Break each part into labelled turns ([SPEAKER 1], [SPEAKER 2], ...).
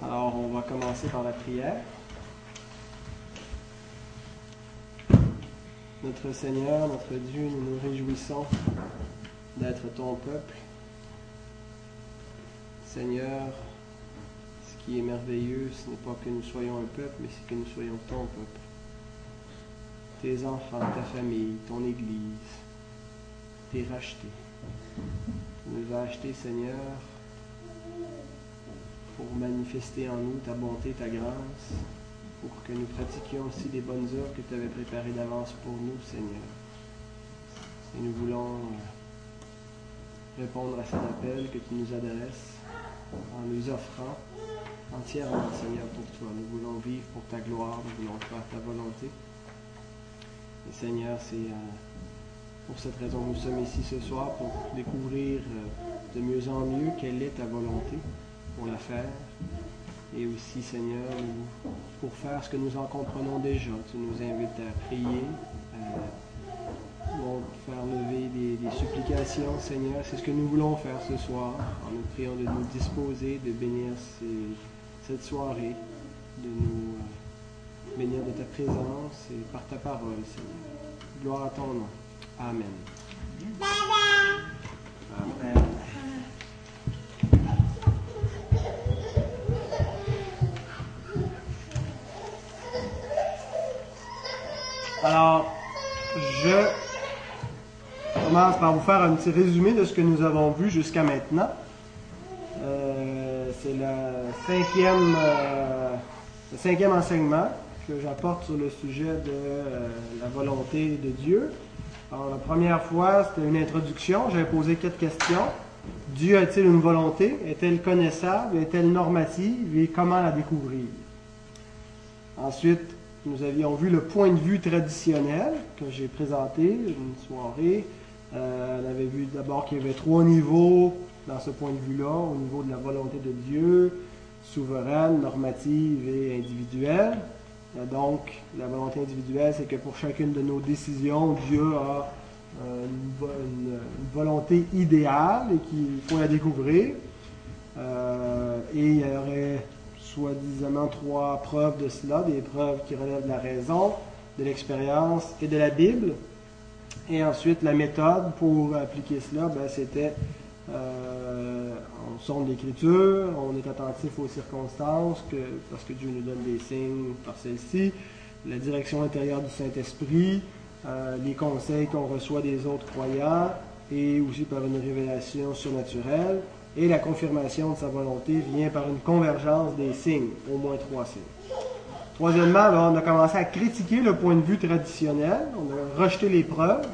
[SPEAKER 1] Alors, on va commencer par la prière. Notre Seigneur, notre Dieu, nous nous réjouissons d'être ton peuple. Seigneur, ce qui est merveilleux, ce n'est pas que nous soyons un peuple, mais c'est que nous soyons ton peuple. Tes enfants, ta famille, ton Église, tes rachetés. Tu nous as achetés, Seigneur, pour manifester en nous ta bonté, ta grâce, pour que nous pratiquions aussi les bonnes œuvres que tu avais préparées d'avance pour nous, Seigneur. Et nous voulons répondre à cet appel que tu nous adresses en nous offrant entièrement, Seigneur, pour toi. Nous voulons vivre pour ta gloire, nous voulons faire ta volonté. Et Seigneur, c'est pour cette raison que nous sommes ici ce soir, pour découvrir de mieux en mieux quelle est ta volonté pour la faire. Et aussi, Seigneur, pour faire ce que nous en comprenons déjà. Tu nous invites à prier, à faire lever des, supplications, Seigneur. C'est ce que nous voulons faire ce soir, en nous priant de nous disposer, de bénir cette soirée, de nous euh, bénir de ta présence et par ta parole, Seigneur. Gloire à ton nom. Amen. Amen. Alors, je commence par vous faire un petit résumé de ce que nous avons vu jusqu'à maintenant. Euh, c'est le cinquième, euh, le cinquième enseignement que j'apporte sur le sujet de euh, la volonté de Dieu. Alors, la première fois, c'était une introduction. J'avais posé quatre questions. Dieu a-t-il une volonté? Est-elle connaissable? Est-elle normative? Et comment la découvrir? Ensuite, nous avions vu le point de vue traditionnel que j'ai présenté une soirée. Euh, on avait vu d'abord qu'il y avait trois niveaux dans ce point de vue-là, au niveau de la volonté de Dieu, souveraine, normative et individuelle. Euh, donc, la volonté individuelle, c'est que pour chacune de nos décisions, Dieu a euh, une, volonté idéale et qu'il faut la découvrir. et il y aurait soi-disant trois preuves de cela, des preuves qui relèvent de la raison, de l'expérience et de la Bible. Et ensuite, la méthode pour appliquer cela, ben, c'était euh, on sonde l'écriture, on est attentif aux circonstances, que, parce que Dieu nous donne des signes par celle-ci, la direction intérieure du Saint-Esprit, euh, les conseils qu'on reçoit des autres croyants, et aussi par une révélation surnaturelle. Et la confirmation de sa volonté vient par une convergence des signes, au moins trois signes. Troisièmement, on a commencé à critiquer le point de vue traditionnel, on a rejeté les preuves,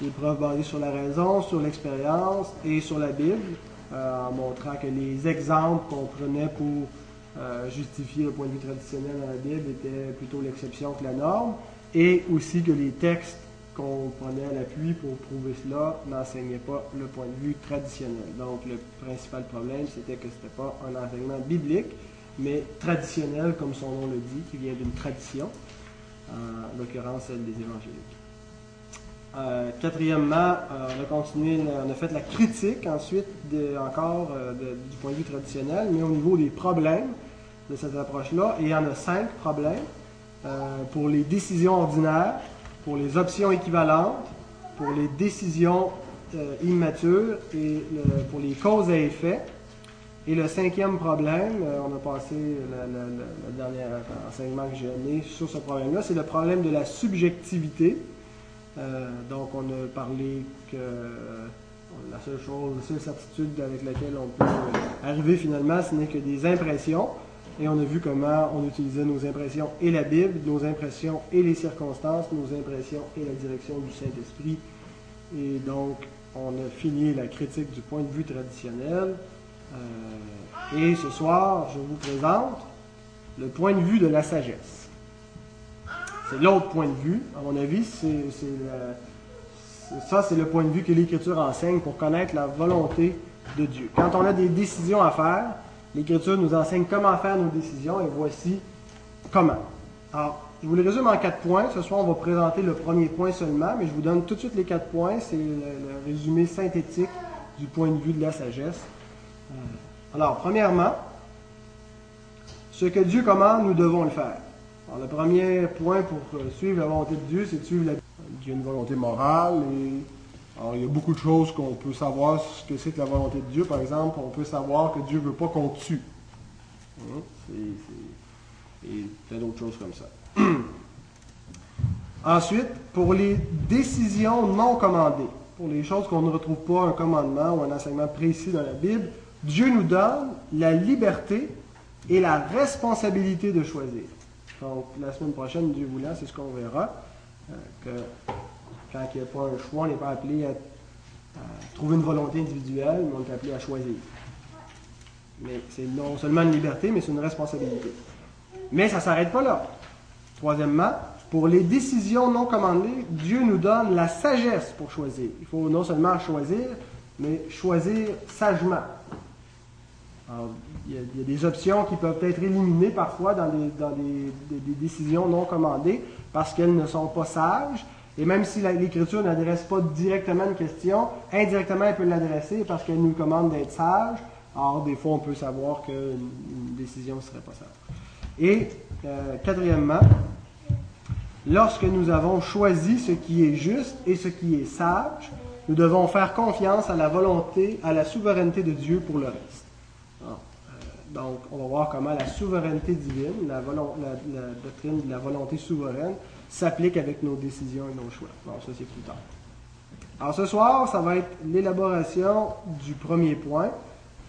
[SPEAKER 1] les preuves basées sur la raison, sur l'expérience et sur la Bible, euh, en montrant que les exemples qu'on prenait pour euh, justifier le point de vue traditionnel dans la Bible étaient plutôt l'exception que la norme, et aussi que les textes qu'on prenait à l'appui pour prouver cela n'enseignait pas le point de vue traditionnel. Donc le principal problème, c'était que ce n'était pas un enseignement biblique, mais traditionnel, comme son nom le dit, qui vient d'une tradition, en l'occurrence celle des évangéliques. Euh, quatrièmement, euh, on a continué, on a fait la critique ensuite encore euh, du point de vue traditionnel, mais au niveau des problèmes de cette approche-là, et il y en a cinq problèmes. pour les décisions ordinaires, pour les options équivalentes, pour les décisions euh, immatures et pour les causes à effet. Et le cinquième problème, euh, on a passé le, dernier enseignement que j'ai donné sur ce problème-là, c'est le problème de la subjectivité. Euh, donc, on a parlé que la seule chose, la seule certitude avec laquelle on peut arriver finalement, ce n'est que des impressions. Et on a vu comment on utilisait nos impressions et la Bible, nos impressions et les circonstances, nos impressions et la direction du Saint-Esprit. Et donc, on a fini la critique du point de vue traditionnel. Euh, et ce soir, je vous présente le point de vue de la sagesse. C'est l'autre point de vue. À mon avis, ça, c'est le point de vue que l'Écriture enseigne pour connaître la volonté de Dieu. Quand on a des décisions à faire, L'Écriture nous enseigne comment faire nos décisions et voici comment. Alors, je vous les résume en quatre points. Ce soir, on va présenter le premier point seulement, mais je vous donne tout de suite les quatre points. C'est le, résumé synthétique du point de vue de la sagesse. Euh, alors, premièrement, ce que Dieu commande, nous devons le faire. Alors, le premier point pour euh, suivre la volonté de Dieu, c'est de suivre la... A une volonté morale et alors, il y a beaucoup de choses qu'on peut savoir ce que c'est que la volonté de Dieu. Par exemple, on peut savoir que Dieu ne veut pas qu'on tue. Hein? Et plein d'autres choses comme ça. Ensuite, pour les décisions non commandées, pour les choses qu'on ne retrouve pas un commandement ou un enseignement précis dans la Bible, Dieu nous donne la liberté et la responsabilité de choisir. Donc, la semaine prochaine, Dieu voulant, c'est ce qu'on verra, euh, que quand il n'y a pas un choix, on n'est pas appelé à, trouver une volonté individuelle, mais on est appelé à choisir. Mais c'est non seulement une liberté, mais c'est une responsabilité. Mais ça ne s'arrête pas là. Troisièmement, pour les décisions non commandées, Dieu nous donne la sagesse pour choisir. Il faut non seulement choisir, mais choisir sagement. il, y a, des options qui peuvent être éliminées parfois dans, des, décisions non commandées parce qu'elles ne sont pas sages. Et même si l'Écriture n'adresse pas directement une question, indirectement elle peut l'adresser parce qu'elle nous commande d'être sage. Alors, des fois, on peut savoir qu'une décision ne serait pas sage. Et euh, quatrièmement, lorsque nous avons choisi ce qui est juste et ce qui est sage, nous devons faire confiance à la volonté, à la souveraineté de Dieu pour le reste. Euh, donc, on va voir comment la souveraineté divine, la doctrine de la volonté souveraine, s'applique avec nos décisions et nos choix. Bon, ça c'est plus tard. Alors ce soir, ça va être l'élaboration du premier point,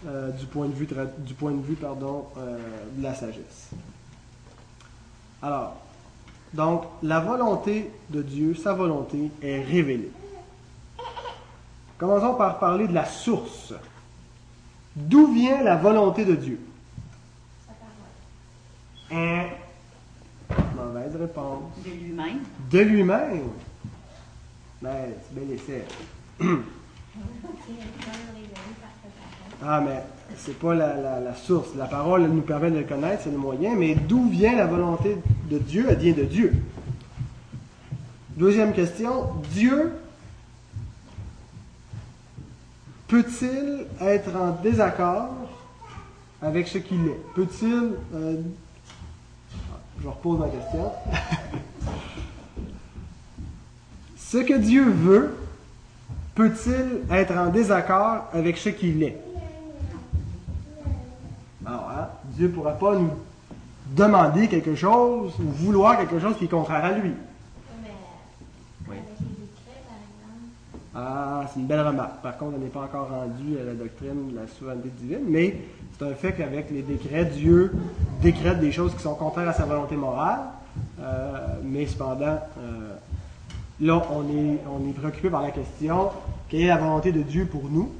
[SPEAKER 1] euh, du point de vue, du point de vue pardon, euh, de la sagesse. Alors, donc, la volonté de Dieu, sa volonté est révélée. Commençons par parler de la source. D'où vient la volonté de Dieu? Hein? Mauvaise réponse.
[SPEAKER 2] De lui-même?
[SPEAKER 1] De lui-même. Ben, c'est bien essai. ah, mais c'est pas la, source. La parole nous permet de le connaître, c'est le moyen, mais d'où vient la volonté de Dieu? Elle vient de Dieu. Deuxième question. Dieu peut-il être en désaccord avec ce qu'il est? Peut-il euh, je repose ma question. ce que Dieu veut peut-il être en désaccord avec ce qu'il est? Alors, hein, Dieu ne pourra pas nous demander quelque chose ou vouloir quelque chose qui est contraire à lui. Oui. Ah, c'est une belle remarque. Par contre, on n'est pas encore rendu à la doctrine de la souveraineté divine, mais c'est un fait qu'avec les décrets, Dieu décrète des choses qui sont contraires à sa volonté morale, euh, mais cependant, euh, là, on est, préoccupé par la question quelle est la volonté de Dieu pour nous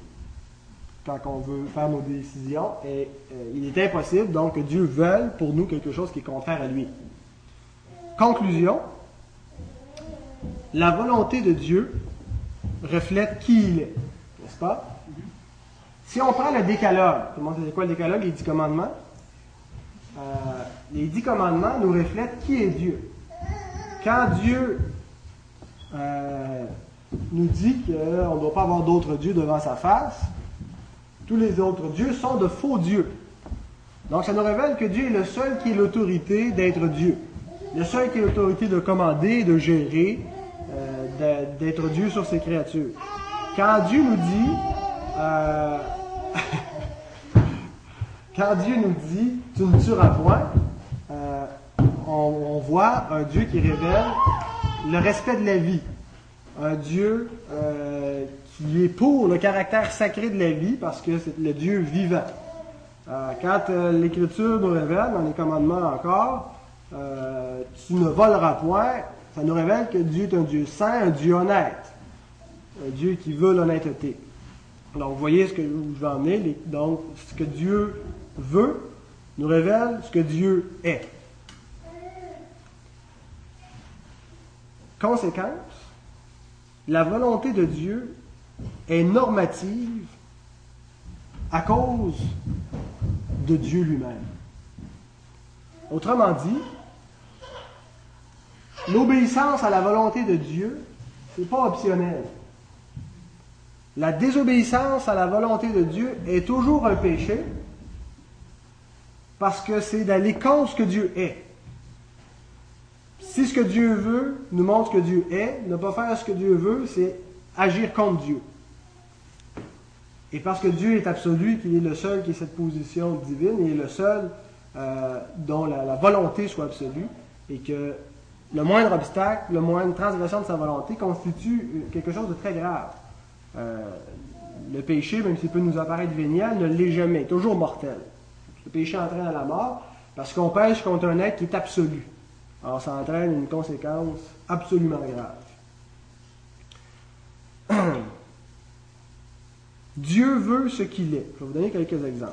[SPEAKER 1] quand on veut faire nos décisions, et euh, il est impossible donc que Dieu veuille pour nous quelque chose qui est contraire à lui. Conclusion, la volonté de Dieu reflète qui il est, n'est-ce pas? Si on prend le décalogue, tout le monde sait quoi le décalogue, les dix commandements? Euh, les dix commandements nous reflètent qui est Dieu. Quand Dieu euh, nous dit qu'on ne doit pas avoir d'autres dieux devant sa face, tous les autres dieux sont de faux dieux. Donc ça nous révèle que Dieu est le seul qui ait l'autorité d'être Dieu. Le seul qui a l'autorité de commander, de gérer, d'être Dieu sur ses créatures. Quand Dieu nous dit, Quand Dieu nous dit tu ne tueras point, euh, on, voit un Dieu qui révèle le respect de la vie. Un Dieu euh, qui est pour le caractère sacré de la vie parce que c'est le Dieu vivant. Euh, quand l'Écriture nous révèle, dans les commandements encore, tu ne voleras point, ça nous révèle que Dieu est un Dieu saint, un Dieu honnête, un Dieu qui veut l'honnêteté. Donc, vous voyez ce que je veux emmener. Donc, ce que Dieu veut nous révèle ce que Dieu est. Conséquence, la volonté de Dieu est normative à cause de Dieu lui-même. Autrement dit, l'obéissance à la volonté de Dieu, ce n'est pas optionnel. La désobéissance à la volonté de Dieu est toujours un péché, parce que c'est d'aller contre ce que Dieu est. Si ce que Dieu veut nous montre ce que Dieu est, ne pas faire ce que Dieu veut, c'est agir contre Dieu. Et parce que Dieu est absolu, qu'il est le seul qui ait cette position divine, il est le seul euh, dont la, volonté soit absolue, et que le moindre obstacle, le moindre transgression de sa volonté constitue quelque chose de très grave. Euh, le péché, même s'il peut nous apparaître vénial, ne l'est jamais, toujours mortel. Le péché entraîne à la mort parce qu'on pêche contre un être qui est absolu. Alors ça entraîne une conséquence absolument grave. Dieu veut ce qu'il est. Je vais vous donner quelques exemples.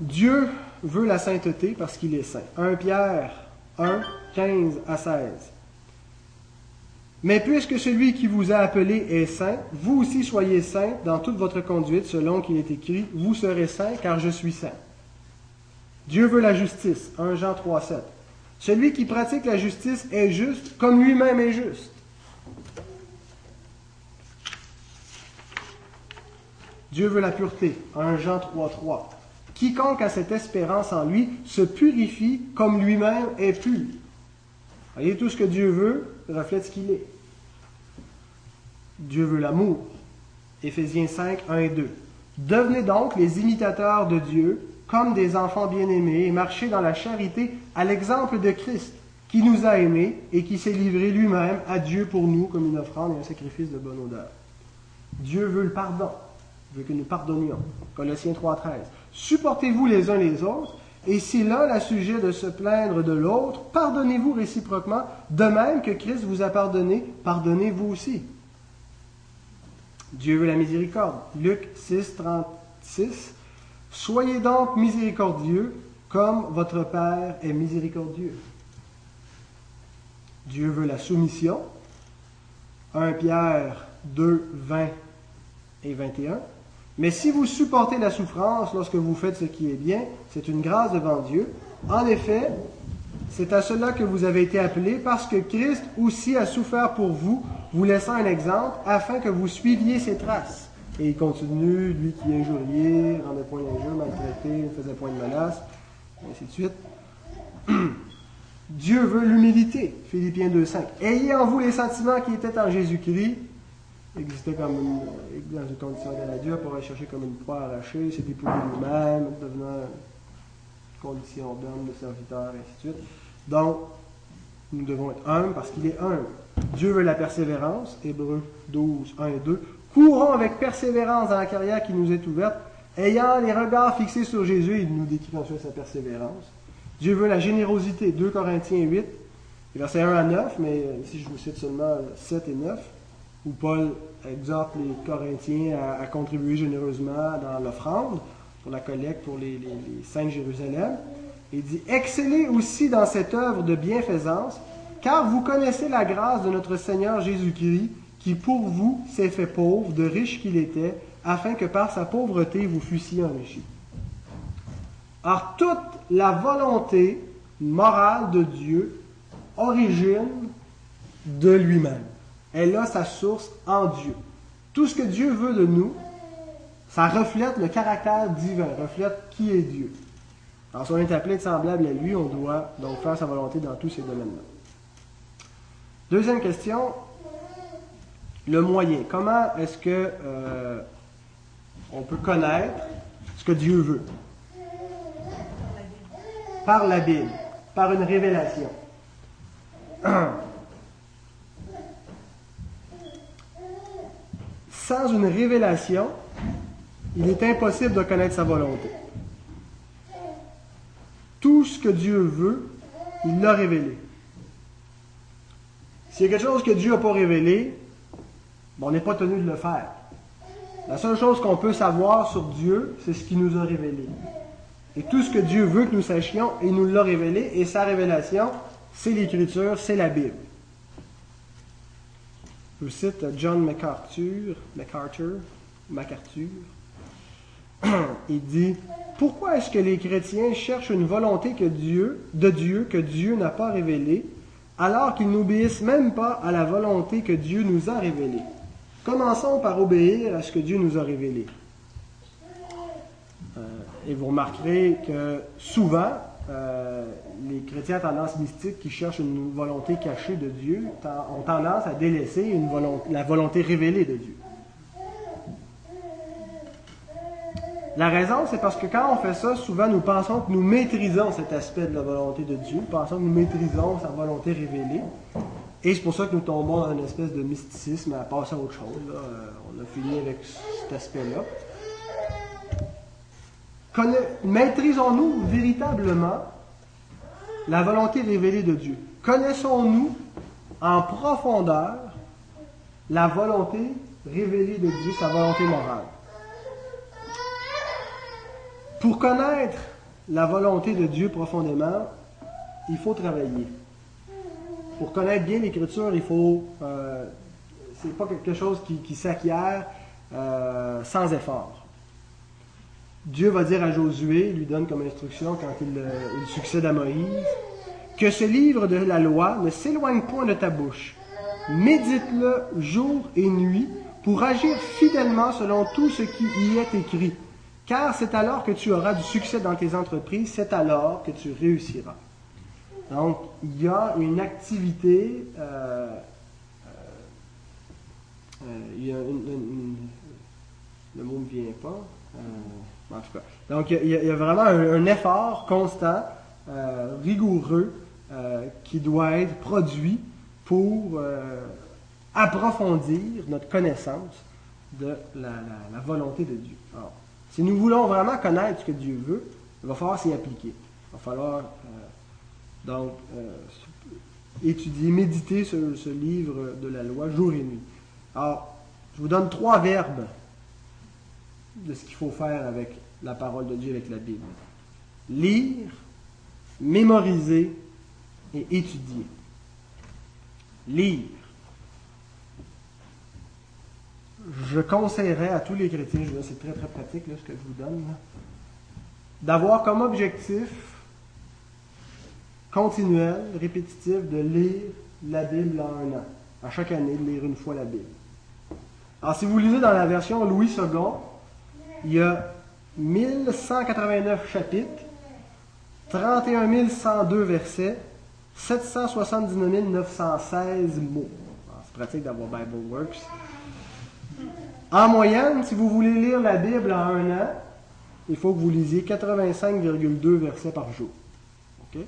[SPEAKER 1] Dieu veut la sainteté parce qu'il est saint. 1 Pierre 1, 15 à 16. Mais puisque celui qui vous a appelé est saint, vous aussi soyez saints dans toute votre conduite, selon qu'il est écrit, vous serez saints car je suis saint. Dieu veut la justice. 1 Jean 3, 7. Celui qui pratique la justice est juste comme lui-même est juste. Dieu veut la pureté. 1 Jean 3, 3. Quiconque a cette espérance en lui se purifie comme lui-même est pur. Voyez, tout ce que Dieu veut reflète ce qu'il est. Dieu veut l'amour. Éphésiens 5, 1 et 2. Devenez donc les imitateurs de Dieu comme des enfants bien-aimés et marchez dans la charité à l'exemple de Christ, qui nous a aimés et qui s'est livré lui-même à Dieu pour nous comme une offrande et un sacrifice de bonne odeur. Dieu veut le pardon, veut que nous pardonnions. Colossiens 3.13. Supportez-vous les uns les autres, et si l'un a sujet de se plaindre de l'autre, pardonnez-vous réciproquement, de même que Christ vous a pardonné, pardonnez-vous aussi. Dieu veut la miséricorde. Luc 6, 36. Soyez donc miséricordieux comme votre Père est miséricordieux. Dieu veut la soumission. 1 Pierre 2, 20 et 21. Mais si vous supportez la souffrance lorsque vous faites ce qui est bien, c'est une grâce devant Dieu. En effet, c'est à cela que vous avez été appelés, parce que Christ aussi a souffert pour vous, vous laissant un exemple, afin que vous suiviez ses traces. Et il continue, lui qui injuriait, rendait point d'injure, maltraité, faisait point de menace, et ainsi de suite. Dieu veut l'humilité, Philippiens 2.5. Ayez en vous les sentiments qui étaient en Jésus-Christ, existait comme une, dans une condition Dieu pour aller chercher comme une proie arrachée, s'est dépouillé lui-même, devenant une condition d'homme, de serviteur, et ainsi de suite. Donc, nous devons être humbles parce qu'il est humble. Dieu veut la persévérance, Hébreu 12, 1 et 2. Courons avec persévérance dans la carrière qui nous est ouverte, ayant les regards fixés sur Jésus, il nous décrit ensuite sa persévérance. Dieu veut la générosité, 2 Corinthiens 8, versets 1 à 9, mais ici je vous cite seulement 7 et 9, où Paul exhorte les Corinthiens à, contribuer généreusement dans l'offrande pour la collecte pour les, les, saints de Jérusalem. Il dit Excellez aussi dans cette œuvre de bienfaisance, car vous connaissez la grâce de notre Seigneur Jésus-Christ, qui pour vous s'est fait pauvre, de riche qu'il était, afin que par sa pauvreté vous fussiez enrichis. Alors toute la volonté morale de Dieu origine de lui-même. Elle a sa source en Dieu. Tout ce que Dieu veut de nous, ça reflète le caractère divin, reflète qui est Dieu. Alors si on est appelé de semblable à lui, on doit donc faire sa volonté dans tous ces domaines-là. Deuxième question, le moyen. Comment est-ce que euh, on peut connaître ce que Dieu veut? Par la Bible, par une révélation. Sans une révélation, il est impossible de connaître sa volonté. Tout ce que Dieu veut, il l'a révélé. S'il y a quelque chose que Dieu n'a pas révélé, on n'est pas tenu de le faire. La seule chose qu'on peut savoir sur Dieu, c'est ce qu'il nous a révélé. Et tout ce que Dieu veut que nous sachions, il nous l'a révélé, et sa révélation, c'est l'Écriture, c'est la Bible. Je cite John MacArthur, MacArthur, MacArthur. Il dit Pourquoi est-ce que les chrétiens cherchent une volonté que Dieu, de Dieu que Dieu n'a pas révélée, alors qu'ils n'obéissent même pas à la volonté que Dieu nous a révélée? Commençons par obéir à ce que Dieu nous a révélé. Euh, et vous remarquerez que souvent, euh, les chrétiens à tendance mystique qui cherchent une volonté cachée de Dieu ont tendance à délaisser la volonté révélée de Dieu. La raison, c'est parce que quand on fait ça, souvent nous pensons que nous maîtrisons cet aspect de la volonté de Dieu, nous pensons que nous maîtrisons sa volonté révélée. Et c'est pour ça que nous tombons dans une espèce de mysticisme à passer à autre chose. Euh, on a fini avec cet aspect-là. Maîtrisons-nous véritablement la volonté révélée de Dieu? Connaissons-nous en profondeur la volonté révélée de Dieu, sa volonté morale? Pour connaître la volonté de Dieu profondément, il faut travailler. Pour connaître bien l'Écriture, il faut. Euh, c'est pas quelque chose qui, s'acquiert euh, sans effort. Dieu va dire à Josué, lui donne comme instruction quand il, euh, il succède à Moïse, que ce livre de la loi ne s'éloigne point de ta bouche. Médite-le jour et nuit pour agir fidèlement selon tout ce qui y est écrit. Car c'est alors que tu auras du succès dans tes entreprises, c'est alors que tu réussiras. Donc, il y a une activité, euh, euh, il y a une, le mot ne vient pas. Donc, il y, a, vraiment un, effort constant, euh, rigoureux, euh, qui doit être produit pour euh, approfondir notre connaissance de la, volonté de Dieu. Alors, si nous voulons vraiment connaître ce que Dieu veut, il va falloir s'y appliquer. Il va falloir donc étudier, méditer ce, ce livre de la loi jour et nuit. Alors, je vous donne trois verbes de ce qu'il faut faire avec la parole de Dieu, avec la Bible. Lire, mémoriser et étudier. Lire. Je conseillerais à tous les chrétiens, c'est très très pratique ce que je vous donne, d'avoir comme objectif continuel, répétitif, de lire la Bible en un an. À chaque année, de lire une fois la Bible. Alors, si vous lisez dans la version Louis II, il y a 1189 chapitres, 31 102 versets, 779 916 mots. Ah, c'est pratique d'avoir BibleWorks. En moyenne, si vous voulez lire la Bible en un an, il faut que vous lisiez 85,2 versets par jour. OK?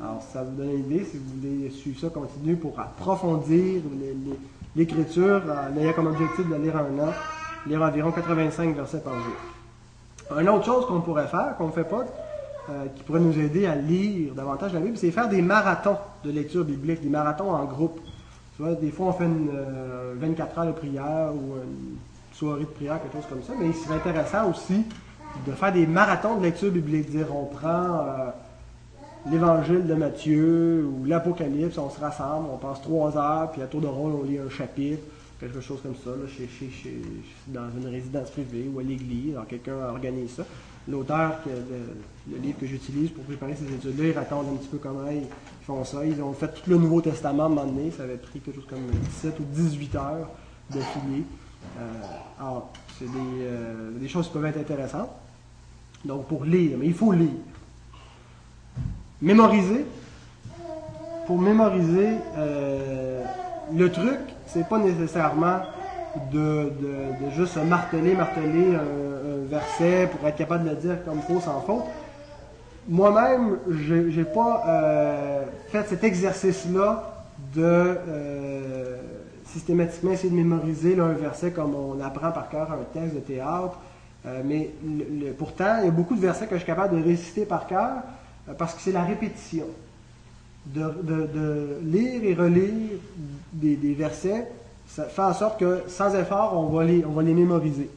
[SPEAKER 1] Alors, ça vous donne une idée, si vous voulez suivre ça, continuez pour approfondir l'écriture en ayant comme objectif de lire en un an lire environ 85 versets par jour. Une autre chose qu'on pourrait faire, qu'on ne fait pas, euh, qui pourrait nous aider à lire davantage la Bible, c'est faire des marathons de lecture biblique, des marathons en groupe. Des fois, on fait une 24 euh, heures de prière ou une soirée de prière, quelque chose comme ça, mais il serait intéressant aussi de faire des marathons de lecture biblique. Dire, on prend euh, l'évangile de Matthieu ou l'Apocalypse, on se rassemble, on passe trois heures, puis à tour de rôle, on lit un chapitre quelque chose comme ça, dans une résidence privée ou à l'église. Alors, quelqu'un organise ça. L'auteur, le, livre que j'utilise pour préparer ces études-là, il raconte un petit peu comment ils font ça. Ils ont fait tout le Nouveau Testament à un moment donné. Ça avait pris quelque chose comme 17 ou 18 heures de Euh, alors, c'est euh, des, choses qui peuvent être intéressantes. Donc, pour lire, mais il faut lire. Mémoriser. Pour mémoriser, euh, le truc, c'est pas nécessairement de, juste marteler, marteler un, verset pour être capable de le dire comme il faut sans faute. Moi-même, je n'ai pas euh, fait cet exercice-là de euh, systématiquement essayer de mémoriser un verset comme on apprend par cœur un texte de théâtre. Euh, mais pourtant, il y a beaucoup de versets que je suis capable de réciter par cœur parce que c'est la répétition de, lire et relire des, versets, ça fait en sorte que sans effort, on va les, on va les mémoriser.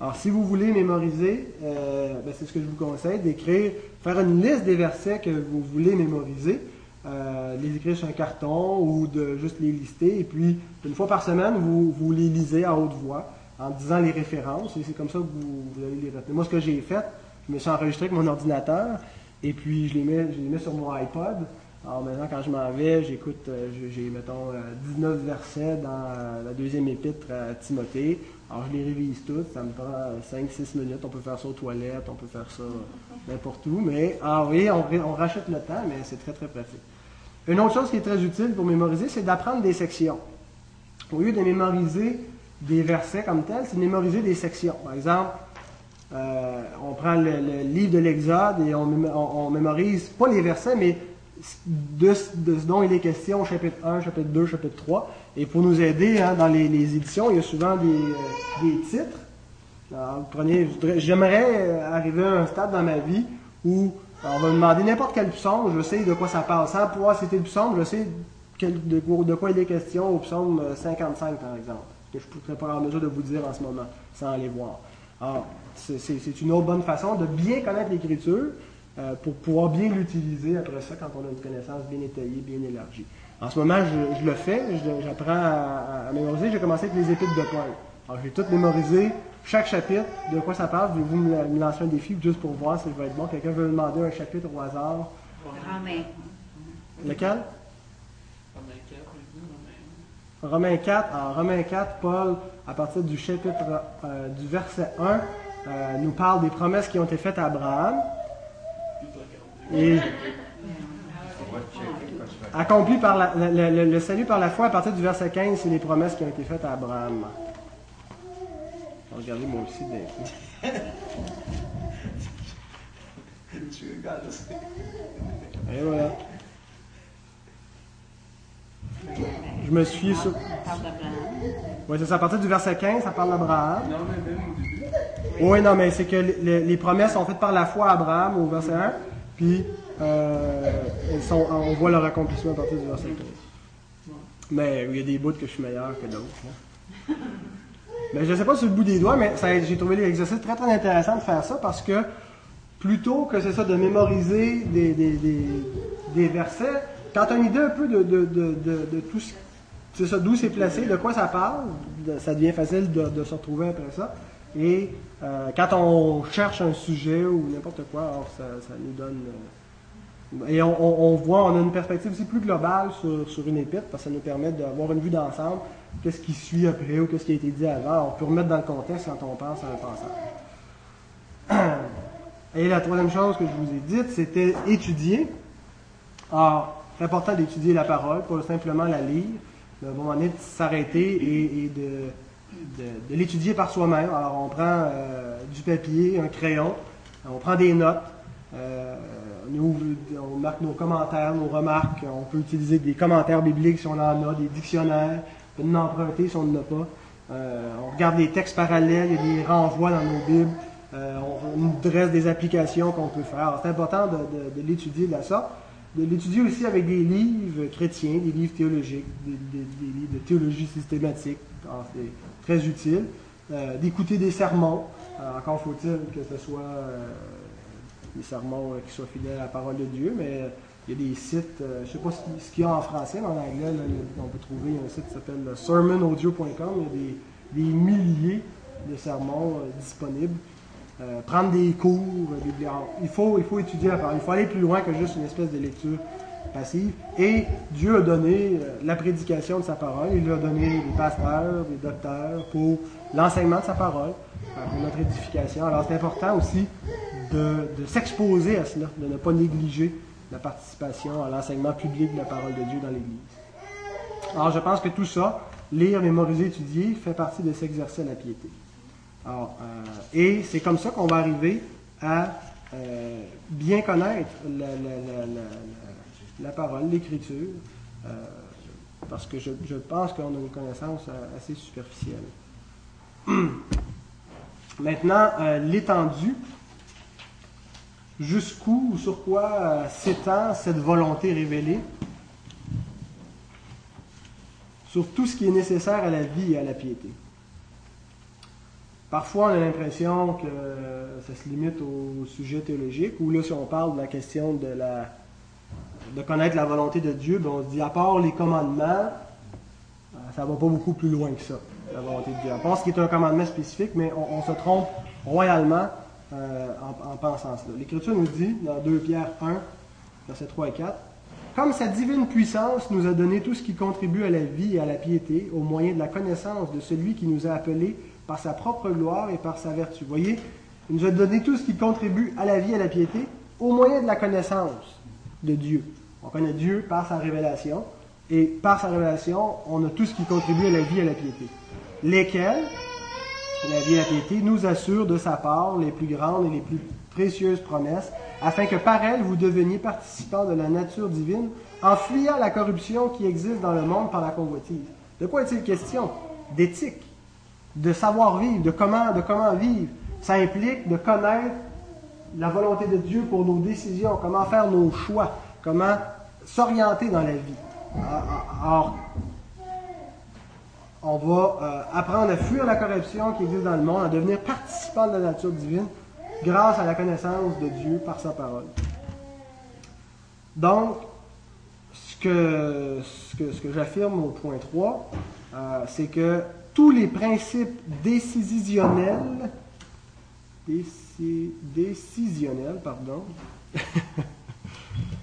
[SPEAKER 1] Alors, si vous voulez mémoriser, euh, ben, c'est ce que je vous conseille, d'écrire, faire une liste des versets que vous voulez mémoriser, euh, les écrire sur un carton ou de juste les lister, et puis une fois par semaine, vous, vous les lisez à haute voix en disant les références, et c'est comme ça que vous, vous allez les retenir. Moi, ce que j'ai fait, je me suis enregistré avec mon ordinateur, et puis je les mets, je les mets sur mon iPod. Alors maintenant, quand je m'en vais, j'écoute, euh, j'ai, mettons, 19 euh, versets dans euh, la deuxième épître à Timothée. Alors, je les révise toutes. Ça me prend 5-6 minutes. On peut faire ça aux toilettes, on peut faire ça n'importe où. Mais, ah oui, on, on rachète le temps, mais c'est très, très pratique. Une autre chose qui est très utile pour mémoriser, c'est d'apprendre des sections. Au lieu de mémoriser des versets comme tels, c'est de mémoriser des sections. Par exemple, on prend le, livre de l'Exode et on, mémorise pas les versets, mais de, ce dont il est question, chapitre 1, chapitre 2, chapitre 3. Et pour nous aider hein, dans les, éditions, il y a souvent des, euh, titres. j'aimerais arriver à un stade dans ma vie où on va me demander n'importe quel psaume, je sais de quoi ça parle. Sans pouvoir citer le psaume, je sais de, quoi il est question au psaume 55, par exemple. Que je ne pourrais pas en mesure de vous dire en ce moment, sans aller voir. Alors, c'est une autre bonne façon de bien connaître l'Écriture euh, pour pouvoir bien l'utiliser après ça quand on a une connaissance bien étayée, bien élargie. En ce moment, je, le fais, j'apprends à, mémoriser. J'ai commencé avec les épîtres de Paul. Alors, j'ai tout mémorisé, chaque chapitre, de quoi ça parle. Voulez-vous me, lancer un défi juste pour voir si je vais être bon? Quelqu'un veut me demander un chapitre au hasard?
[SPEAKER 2] Romain.
[SPEAKER 1] Lequel? Romains 4. Alors, Romains 4, Paul, à partir du chapitre, euh, du verset 1, euh, nous parle des promesses qui ont été faites à Abraham. Et accompli par le, salut par la foi à partir du verset 15, c'est les promesses qui ont été faites à Abraham. Regardez moi aussi d'un Et voilà. Je me suis sur. Oui, c'est ça. À partir du verset 15, ça parle d'Abraham. Oui, non, mais c'est que les, promesses sont faites par la foi à Abraham au verset 1, puis euh, on voit leur accomplissement à partir du verset 15. Mais il y a des bouts que je suis meilleur que d'autres. Mais je ne sais pas sur le bout des doigts, mais j'ai trouvé l'exercice très très intéressant de faire ça parce que plutôt que c'est ça de mémoriser des, versets, quand tu as une idée un peu de, tout c'est ça, d'où c'est placé, de quoi ça parle, ça devient facile de, se retrouver après ça. Et euh, quand on cherche un sujet ou n'importe quoi, alors ça, nous donne. Euh, et on, voit, on a une perspective aussi plus globale sur, une épître, parce que ça nous permet d'avoir une vue d'ensemble, qu'est-ce qui suit après ou qu'est-ce qui a été dit avant? On peut remettre dans le contexte quand on pense à un passage. Et la troisième chose que je vous ai dite, c'était étudier. Alors, c'est important d'étudier la parole, pas simplement la lire, mais à un moment donné, de s'arrêter et, de, de, l'étudier par soi-même. Alors, on prend euh, du papier, un crayon, on prend des notes, euh, on, marque nos commentaires, nos remarques, on peut utiliser des commentaires bibliques si on en a, des dictionnaires, on peut en emprunter si on n'en a pas. Euh, on regarde des textes parallèles, il y a des renvois dans nos Bibles. on, nous dresse des applications qu'on peut faire. C'est important de, de l'étudier de la sorte de l'étudier aussi avec des livres chrétiens, des livres théologiques, des, livres de théologie systématique. C'est très utile. Euh, d'écouter des sermons. Euh, encore faut-il que ce soit euh, des sermons qui soient fidèles à la parole de Dieu, mais il y a des sites, je ne sais pas ce qu'il y a en français, mais en anglais, on peut trouver un site qui s'appelle sermonaudio.com. Il y a des, des milliers de sermons disponibles. Prendre des cours, euh, il faut, il faut étudier la parole. Il faut aller plus loin que juste une espèce de lecture passive. Et Dieu a donné euh, la prédication de sa parole. Il a donné des pasteurs, des docteurs pour l'enseignement de sa parole, pour notre édification. Alors c'est important aussi de, s'exposer à cela, de ne pas négliger la participation à l'enseignement public de la parole de Dieu dans l'Église. Alors je pense que tout ça, lire, mémoriser, étudier, fait partie de s'exercer à la piété. Alors, euh, et c'est comme ça qu'on va arriver à euh, bien connaître la, parole, l'écriture, euh, parce que je, pense qu'on a une connaissance assez superficielle. Maintenant, l'étendue, jusqu'où ou sur quoi s'étend cette volonté révélée, sur tout ce qui est nécessaire à la vie et à la piété. Parfois, on a l'impression que ça se limite au sujet théologique, ou là, si on parle de la question de, la, de connaître la volonté de Dieu, ben, on se dit, à part les commandements, euh, ça ne va pas beaucoup plus loin que ça, la volonté de Dieu. À part ce qui est un commandement spécifique, mais on, se trompe royalement euh, en, en, pensant cela. L'Écriture nous dit, dans 2 Pierre 1, versets 3 et 4, comme sa divine puissance nous a donné tout ce qui contribue à la vie et à la piété, au moyen de la connaissance de celui qui nous a appelés par sa propre gloire et par sa vertu. Voyez, il nous a donné tout ce qui contribue à la vie et à la piété au moyen de la connaissance de Dieu. On connaît Dieu par sa révélation, et par sa révélation, on a tout ce qui contribue à la vie et à la piété. Lesquels, la vie et la piété, nous assurent de sa part les plus grandes et les plus précieuses promesses, afin que par elles vous deveniez participants de la nature divine, en fuyant la corruption qui existe dans le monde par la convoitise. De quoi est-il question? D'éthique, de savoir-vivre, de comment, de comment vivre. Ça implique de connaître la volonté de Dieu pour nos décisions, comment faire nos choix, comment s'orienter dans la vie. Alors, on va euh, apprendre à fuir la corruption qui existe dans le monde, à devenir participant de la nature divine grâce à la connaissance de Dieu par sa parole. Donc, ce que, ce que, ce que j'affirme au point 3, euh, c'est que tous les principes décisionnels, décisionnels, pardon,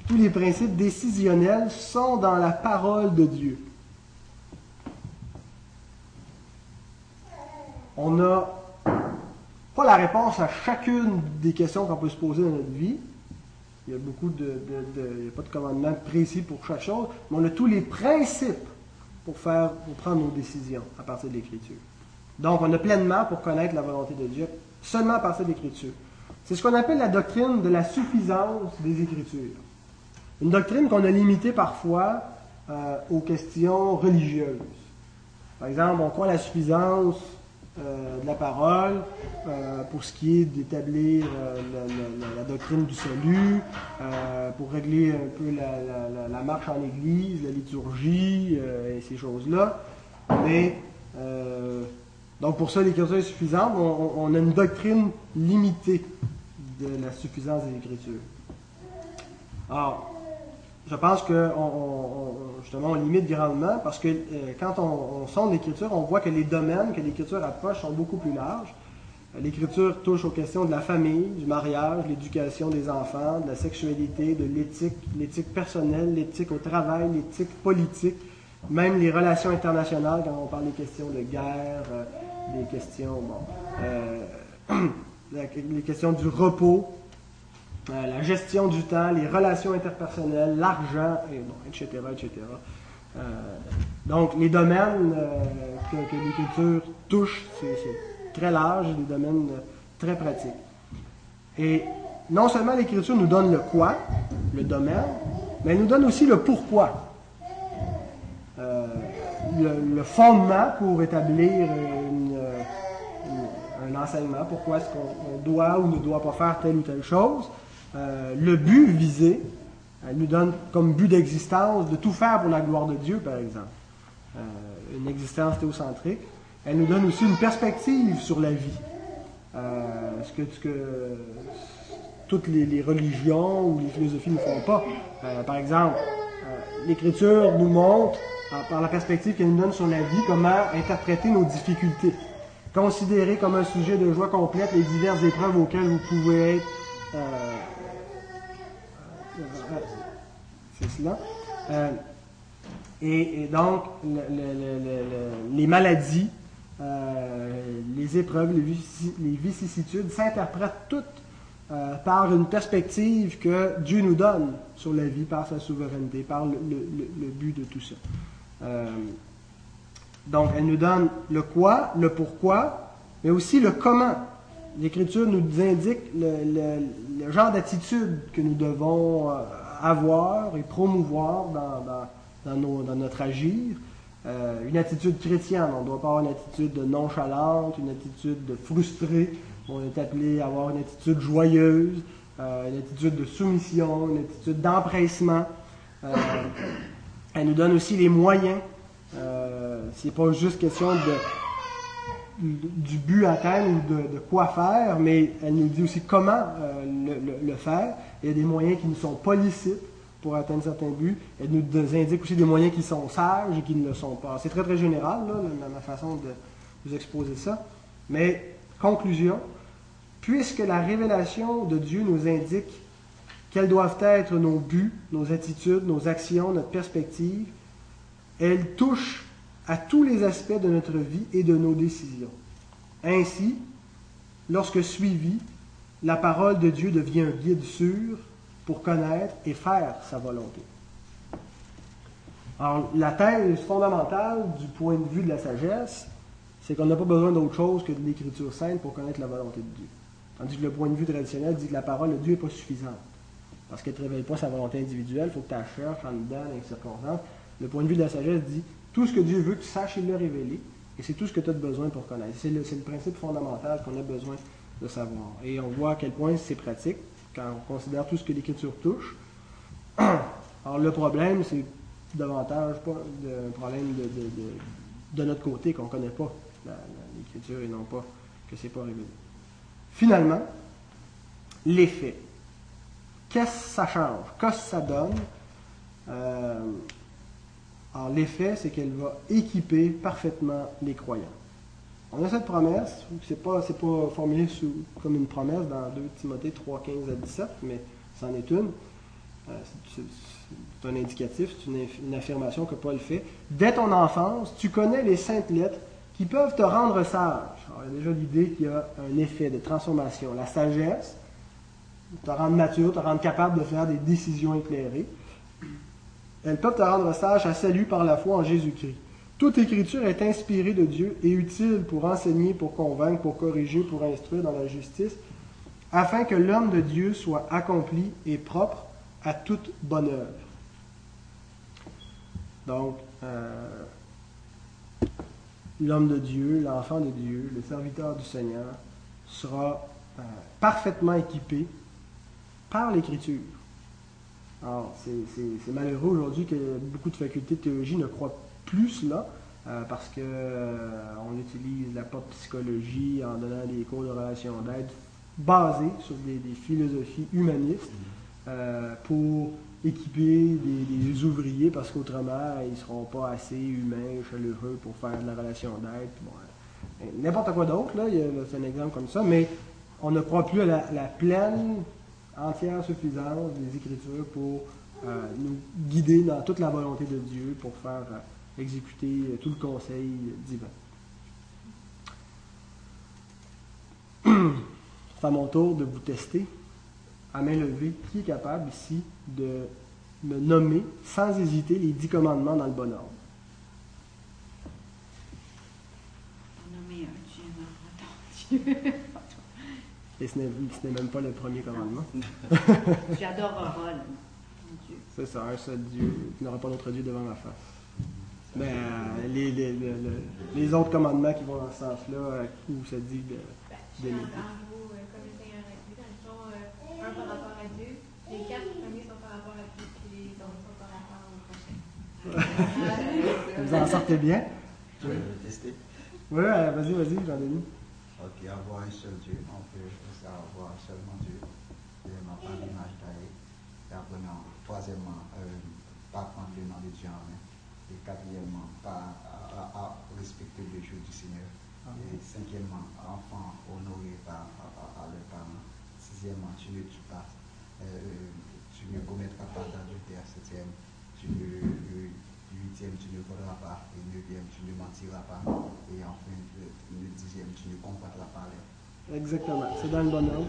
[SPEAKER 1] tous les principes décisionnels sont dans la parole de Dieu. On n'a pas la réponse à chacune des questions qu'on peut se poser dans notre vie. Il y a beaucoup de, il n'y a pas de commandement précis pour chaque chose, mais on a tous les principes pour faire, pour prendre nos décisions à partir de l'Écriture. Donc, on a pleinement pour connaître la volonté de Dieu seulement à partir de l'Écriture. C'est ce qu'on appelle la doctrine de la suffisance des Écritures. Une doctrine qu'on a limitée parfois euh, aux questions religieuses. Par exemple, on croit la suffisance euh, de la parole euh, pour ce qui est d'établir la, doctrine du salut, pour régler un peu la, marche en Église, la liturgie et ces choses-là. Mais donc pour ça, l'Écriture est suffisante. On, on, a une doctrine limitée de la suffisance des Écritures. Alors, je pense que on, justement on limite grandement parce que euh, quand on, sonde l'Écriture, on voit que les domaines que l'Écriture approche sont beaucoup plus larges. Euh, L'Écriture touche aux questions de la famille, du mariage, l'éducation des enfants, de la sexualité, de l'éthique, l'éthique personnelle, l'éthique au travail, l'éthique politique, même les relations internationales quand on parle des questions de guerre, euh, des questions, bon, les questions du repos, euh, la gestion du temps, les relations interpersonnelles, l'argent, etc., etc. Euh, donc, les domaines euh, que, l'écriture touche, c'est très large, des domaines très pratiques. Et non seulement l'écriture nous donne le quoi, le domaine, mais elle nous donne aussi le pourquoi. Le, fondement pour établir un enseignement, pourquoi est-ce qu'on doit ou ne doit pas faire telle ou telle chose. Euh, le but visé, elle nous donne comme but d'existence de tout faire pour la gloire de Dieu, par exemple. Euh, une existence théocentrique. Elle nous donne aussi une perspective sur la vie. Euh, ce que toutes les, religions ou les philosophies ne font pas. par exemple, l'Écriture nous montre, par la perspective qu'elle nous donne sur la vie, comment interpréter nos difficultés. Considérer comme un sujet de joie complète les diverses épreuves auxquelles vous pouvez être c'est cela. Euh, et, donc, les maladies, euh, les épreuves, les, vicissitudes s'interprètent toutes euh, par une perspective que Dieu nous donne sur la vie, par sa souveraineté, par le, but de tout ça. Donc, elle nous donne le quoi, le pourquoi, mais aussi le comment. L'Écriture nous indique le, genre d'attitude que nous devons avoir et promouvoir dans, notre agir. Euh, une attitude chrétienne, on ne doit pas avoir une attitude de nonchalante, une attitude de frustrée. On est appelé à avoir une attitude joyeuse, euh, une attitude de soumission, une attitude d'empressement. Euh, elle nous donne aussi les moyens. N'est pas juste question de, du but à atteindre ou de, quoi faire, mais elle nous dit aussi comment le, faire. Il y a des moyens qui ne sont pas licites pour atteindre certains buts. Elle nous indique aussi des moyens qui sont sages et qui ne le sont pas. C'est très très général, là, ma façon de vous exposer ça. Mais, conclusion, puisque la révélation de Dieu nous indique quels doivent être nos buts, nos attitudes, nos actions, notre perspective, elle touche à tous les aspects de notre vie et de nos décisions. Ainsi, lorsque suivi, la parole de Dieu devient un guide sûr pour connaître et faire sa volonté. Alors, la thèse fondamentale du point de vue de la sagesse, c'est qu'on n'a pas besoin d'autre chose que de l'écriture sainte pour connaître la volonté de Dieu. Tandis que le point de vue traditionnel dit que la parole de Dieu n'est pas suffisante. Parce qu'elle ne révèle pas sa volonté individuelle, il faut que tu la cherches en dedans, dans les circonstances. Le point de vue de la sagesse dit tout ce que Dieu veut que tu saches, il l'a révélé. Et c'est tout ce que tu as besoin pour connaître. C'est le, principe fondamental qu'on a besoin de savoir. Et on voit à quel point c'est pratique quand on considère tout ce que l'Écriture touche. Alors le problème, c'est davantage pas un problème de, de, de, notre côté qu'on ne connaît pas l'Écriture et non pas que c'est pas révélé. Finalement, l'effet. Qu'est-ce que ça change? Qu'est-ce que ça donne? Euh, alors, l'effet, c'est qu'elle va équiper parfaitement les croyants. On a cette promesse, c'est pas, pas formulé sous, comme une promesse dans 2 Timothée 3, 15 à 17, mais c'en est une. Euh, c'est un indicatif, c'est une, affirmation que Paul fait. Dès ton enfance, tu connais les saintes lettres qui peuvent te rendre sage. Alors, il y a déjà l'idée qu'il y a un effet de transformation. La sagesse te rendre mature, te rendre capable de faire des décisions éclairées. Elles peuvent te rendre sage à salut par la foi en Jésus-Christ. Toute écriture est inspirée de Dieu et utile pour enseigner, pour convaincre, pour corriger, pour instruire dans la justice, afin que l'homme de Dieu soit accompli et propre à toute bonne œuvre. Donc, euh, l'homme de Dieu, l'enfant de Dieu, le serviteur du Seigneur sera euh, parfaitement équipé par l'Écriture. Alors, c'est malheureux aujourd'hui que beaucoup de facultés de théologie ne croient plus cela, euh, parce qu'on euh, utilise la pop psychologie en donnant des cours de relations d'aide basés sur des, philosophies humanistes euh, pour équiper des, ouvriers, parce qu'autrement, ils ne seront pas assez humains, chaleureux pour faire de la relation d'aide. N'importe quoi d'autre, c'est un exemple comme ça, mais on ne croit plus à la pleine entière suffisance des Écritures pour euh, nous guider dans toute la volonté de Dieu pour faire euh, exécuter euh, tout le conseil divin. C'est à mon tour de vous tester à main levée. Qui est capable ici de me nommer sans hésiter les dix commandements dans le bon ordre?
[SPEAKER 2] Nommer un Dieu,
[SPEAKER 1] et ce n'est même pas le premier commandement.
[SPEAKER 2] tu adoreras
[SPEAKER 1] Dieu. C'est ça, un seul Dieu. Tu n'auras pas d'autre Dieu devant ma face. Mais euh, les, les, les, les, autres commandements qui vont dans ce sens-là, euh, où ça dit de.
[SPEAKER 3] Vous connaissez un récit, ils sont un par rapport à Dieu, les quatre premiers sont par rapport à Dieu, puis les autres sont par rapport au prochain.
[SPEAKER 1] Vous en sortez bien?
[SPEAKER 4] Je vais le tester.
[SPEAKER 1] Oui, vas-y, vas-y, Jean-Denis.
[SPEAKER 4] Ok, avoir un seul Dieu, on peut avoir seulement Dieu. Deuxièmement, pas l'image taillée. Et après, troisièmement, euh, pas prendre le nom de Dieu en main. Et quatrièmement, pas à, à, respecter le jour du Seigneur. Et cinquièmement, enfant honoré par à, à, leurs parents. Sixièmement, tu ne tues pas. Euh, tu ne commettras pas d'adultère. Septième, tu ne, huitième, tu ne voleras pas. Et neuvième, tu ne mentiras pas. Et enfin, le dixième, tu ne combattras pas
[SPEAKER 1] Exactement, c'est dans le bon ordre.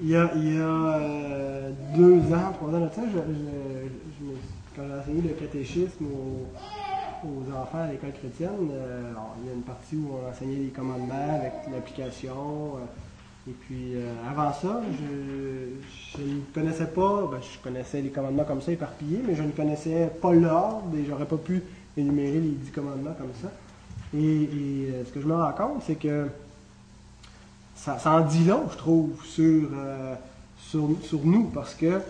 [SPEAKER 1] Il y a, il y a euh, deux ans, trois ans de ça, je, je, quand j'ai enseigné le catéchisme aux, aux enfants à l'école chrétienne, euh, il y a une partie où on enseignait les commandements avec l'application. Euh, et puis avant ça, je, ne connaissais pas, ben, je connaissais les commandements comme ça éparpillés, mais je ne connaissais pas l'ordre et j'aurais pas pu énumérer les dix commandements comme ça. Et, euh, ce que je me rends compte, c'est que ça, en dit long, je trouve, sur, euh, sur, nous, parce que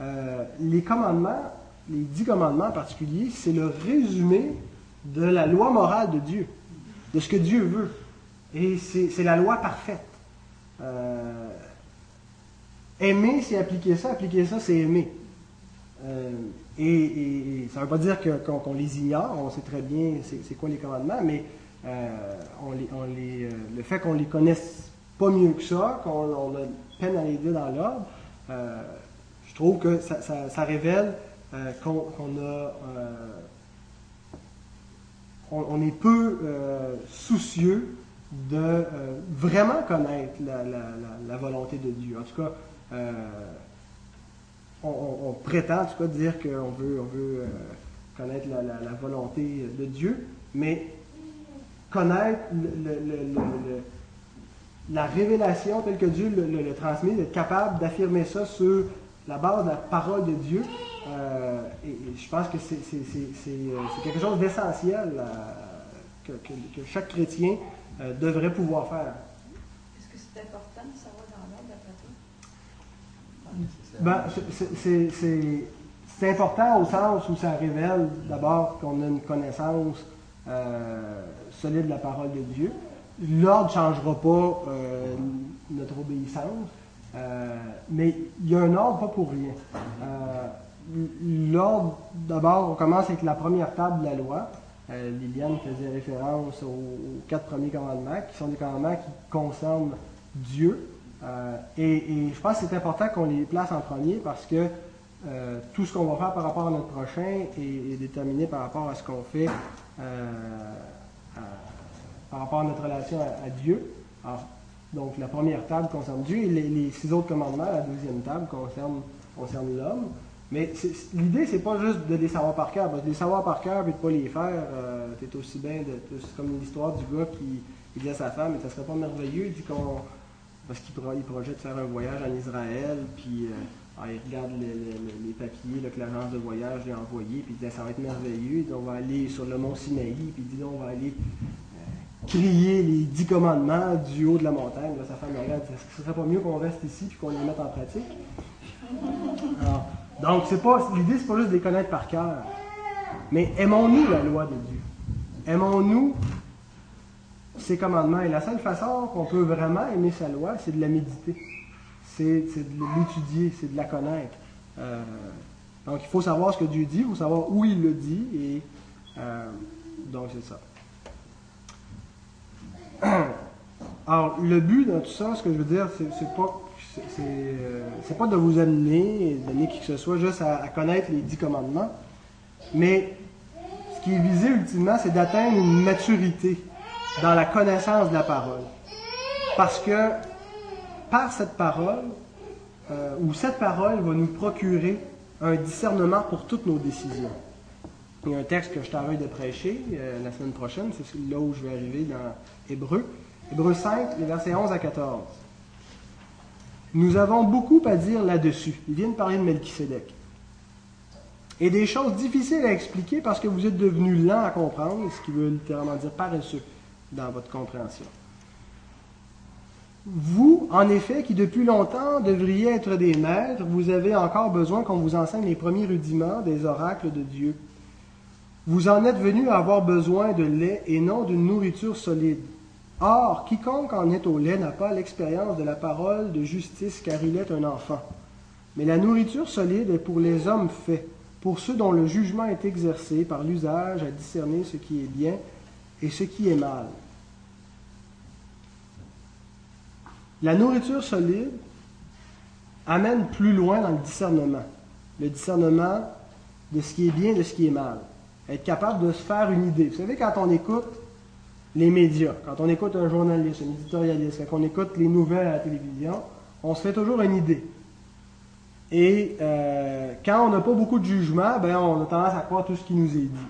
[SPEAKER 1] euh, les commandements, les dix commandements en particulier, c'est le résumé de la loi morale de Dieu, de ce que Dieu veut. Et c'est la loi parfaite. Aimer, c'est appliquer ça. Appliquer ça, c'est aimer. Et, ça ne veut pas dire qu'on les ignore, on sait très bien c'est quoi les commandements, mais euh, euh, le fait qu'on les connaisse pas mieux que ça, qu'on a peine à les dire dans l'ordre, euh, je trouve que ça, révèle qu'on a est peu soucieux de euh, vraiment connaître la, volonté de Dieu. En tout cas, euh, on, prétend en tout cas dire qu'on veut, on veut euh, connaître la, volonté de Dieu, mais connaître la révélation telle que Dieu le, transmet, d'être capable d'affirmer ça sur la base de la parole de Dieu. et, je pense que c'est quelque chose d'essentiel que chaque chrétien euh, devrait pouvoir faire.
[SPEAKER 2] Est-ce que c'est important de savoir dans l'ordre d'après toi?
[SPEAKER 1] Ben, c'est- c'est- c'est c'est important au sens où ça révèle d'abord qu'on a une connaissance euh, solide de la parole de Dieu. L'ordre ne changera pas euh, notre obéissance, euh, mais il y a un ordre pas pour rien. Euh, L'ordre, d'abord, on commence avec la première table de la loi. Euh, Liliane faisait référence aux, quatre premiers commandements, qui sont des commandements qui concernent Dieu. Euh, et, je pense que c'est important qu'on les place en premier parce que euh, tout ce qu'on va faire par rapport à notre prochain est, déterminé par rapport à ce qu'on fait par rapport à notre relation à, Dieu. Donc la première table concerne Dieu et les, six autres commandements, la deuxième table concerne l'homme. Mais l'idée, c'est pas juste de les savoir par cœur. Parce que de les savoir par cœur et de pas les faire, euh, c'est aussi bien de. C'est comme l'histoire du gars qui, qui dit à sa femme, mais ça serait pas merveilleux, qu'on. Parce qu'il pro- projette faire un voyage en Israël, puis euh, alors, il regarde le- le- le- les papiers que l'agence de voyage lui a envoyés, puis il dit ça va être merveilleux, on va aller sur le mont Sinaï, puis il dit on va aller euh, crier les dix commandements du haut de la montagne. Là, sa femme regarde, est-ce que ce serait pas mieux qu'on reste ici puis qu'on les mette en pratique? Donc, c'est pas, l'idée, c'est pas juste de les connaître par cœur. Mais aimons-nous la loi de Dieu? Aimons-nous ses commandements? Et la seule façon qu'on peut vraiment aimer sa loi, c'est de la méditer. C'est, c'est de l'étudier, c'est de la connaître. Euh, donc, il faut savoir ce que Dieu dit, il faut savoir où il le dit. Et euh, donc, c'est ça. Alors, le but dans tout ça, ce que je veux dire, c'est, c'est pas euh, c'est pas de vous amener, d'amener qui que ce soit, juste à, à connaître les dix commandements, mais ce qui est visé ultimement, c'est d'atteindre une maturité dans la connaissance de la parole. Parce que par cette parole, euh, ou cette parole va nous procurer un discernement pour toutes nos décisions. Il y a un texte que je t'arrête de prêcher euh, la semaine prochaine, c'est là où je vais arriver dans Hébreu. Hébreu 5, les versets 11 à 14. Nous avons beaucoup à dire là-dessus. Il vient de parler de Melchisédek. Et des choses difficiles à expliquer parce que vous êtes devenus lents à comprendre, ce qui veut littéralement dire paresseux dans votre compréhension. Vous, en effet, qui depuis longtemps devriez être des maîtres, vous avez encore besoin qu'on vous enseigne les premiers rudiments des oracles de Dieu. Vous en êtes venus à avoir besoin de lait et non d'une nourriture solide. Or, quiconque en est au lait n'a pas l'expérience de la parole de justice car il est un enfant. Mais la nourriture solide est pour les hommes faits, pour ceux dont le jugement est exercé par l'usage à discerner ce qui est bien et ce qui est mal. La nourriture solide amène plus loin dans le discernement. Le discernement de ce qui est bien et de ce qui est mal. Être capable de se faire une idée. Vous savez, quand on écoute les médias, quand on écoute un journaliste, un éditorialiste, quand on écoute les nouvelles à la télévision, on se fait toujours une idée. Et euh, quand on n'a pas beaucoup de jugement, ben, on a tendance à croire tout ce qui nous est dit.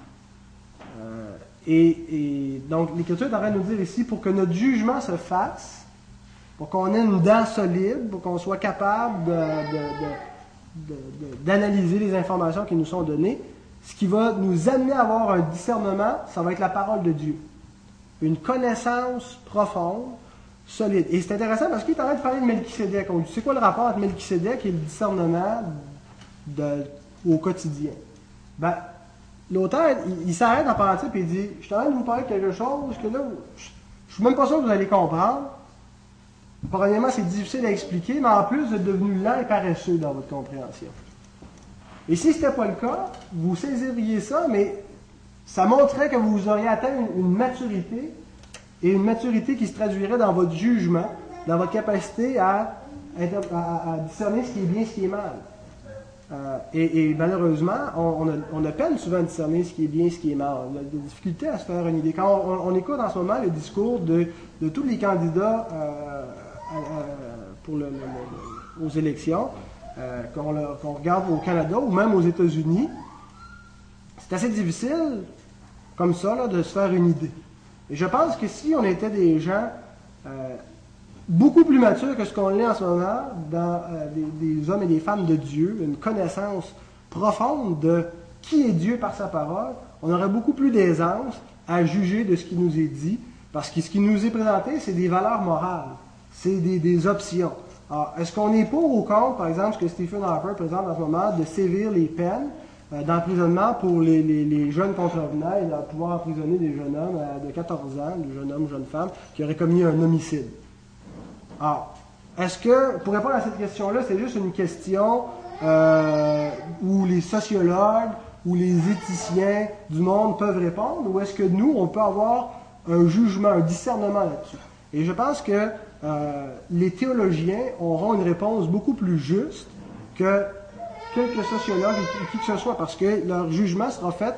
[SPEAKER 1] Euh, et, et donc, l'Écriture est en train de nous dire ici, pour que notre jugement se fasse, pour qu'on ait une dent solide, pour qu'on soit capable d'analyser les informations qui nous sont données, ce qui va nous amener à avoir un discernement, ça va être la parole de Dieu. Une connaissance profonde, solide. Et c'est intéressant parce qu'il est en train de parler de Melchisédek. On dit, c'est quoi le rapport entre Melchisédek et le discernement au quotidien? Ben, l'auteur, il, s'arrête en ça et il dit, je suis en train de vous parler de quelque chose que là, je, je suis même pas sûr que vous allez comprendre. Premièrement, c'est difficile à expliquer, mais en plus, vous êtes devenu lent et paresseux dans votre compréhension. Et si ce n'était pas le cas, vous saisiriez ça, mais ça montrerait que vous auriez atteint une, maturité, et une maturité qui se traduirait dans votre jugement, dans votre capacité à, discerner ce qui est bien ce qui est mal. Euh, et, malheureusement, on, a, peine souvent à discerner ce qui est bien, ce qui est mal. On a des difficultés à se faire une idée. Quand on, écoute en ce moment le discours de, tous les candidats euh, aux élections, euh, qu'on regarde au Canada ou même aux États-Unis, c'est assez difficile, comme ça, là, de se faire une idée. Et je pense que si on était des gens euh, beaucoup plus matures que ce qu'on l'est en ce moment, dans euh, des, hommes et des femmes de Dieu, une connaissance profonde de qui est Dieu par sa parole, on aurait beaucoup plus d'aisance à juger de ce qui nous est dit, parce que ce qui nous est présenté, c'est des valeurs morales, c'est des, options. Alors, est-ce qu'on est pour ou contre, par exemple, ce que Stephen Harper présente en ce moment, de sévir les peines? D'emprisonnement pour les, jeunes contrevenants et de pouvoir emprisonner des jeunes hommes euh, de 14 ans, des jeunes hommes, jeunes femmes, qui auraient commis un homicide? Alors, est-ce que, pour répondre à cette question-là, c'est juste une question euh, où les sociologues ou les éthiciens du monde peuvent répondre, ou est-ce que nous, on peut avoir un jugement, un discernement là-dessus? Et je pense que euh, les théologiens auront une réponse beaucoup plus juste que quelques sociologues et qui que ce soit, parce que leur jugement sera fait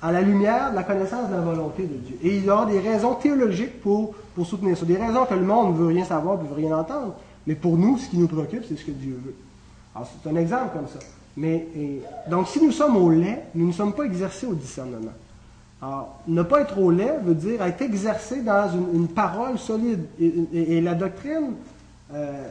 [SPEAKER 1] à la lumière de la connaissance de la volonté de Dieu. Et il y aura des raisons théologiques pour, pour soutenir ça. Des raisons que le monde ne veut rien savoir, ne veut rien entendre. Mais pour nous, ce qui nous préoccupe, c'est ce que Dieu veut. Alors, c'est un exemple comme ça. Mais, donc, si nous sommes au lait, nous ne sommes pas exercés au discernement. Alors, ne pas être au lait veut dire être exercé dans une, parole solide. Et, et- et la doctrine, euh,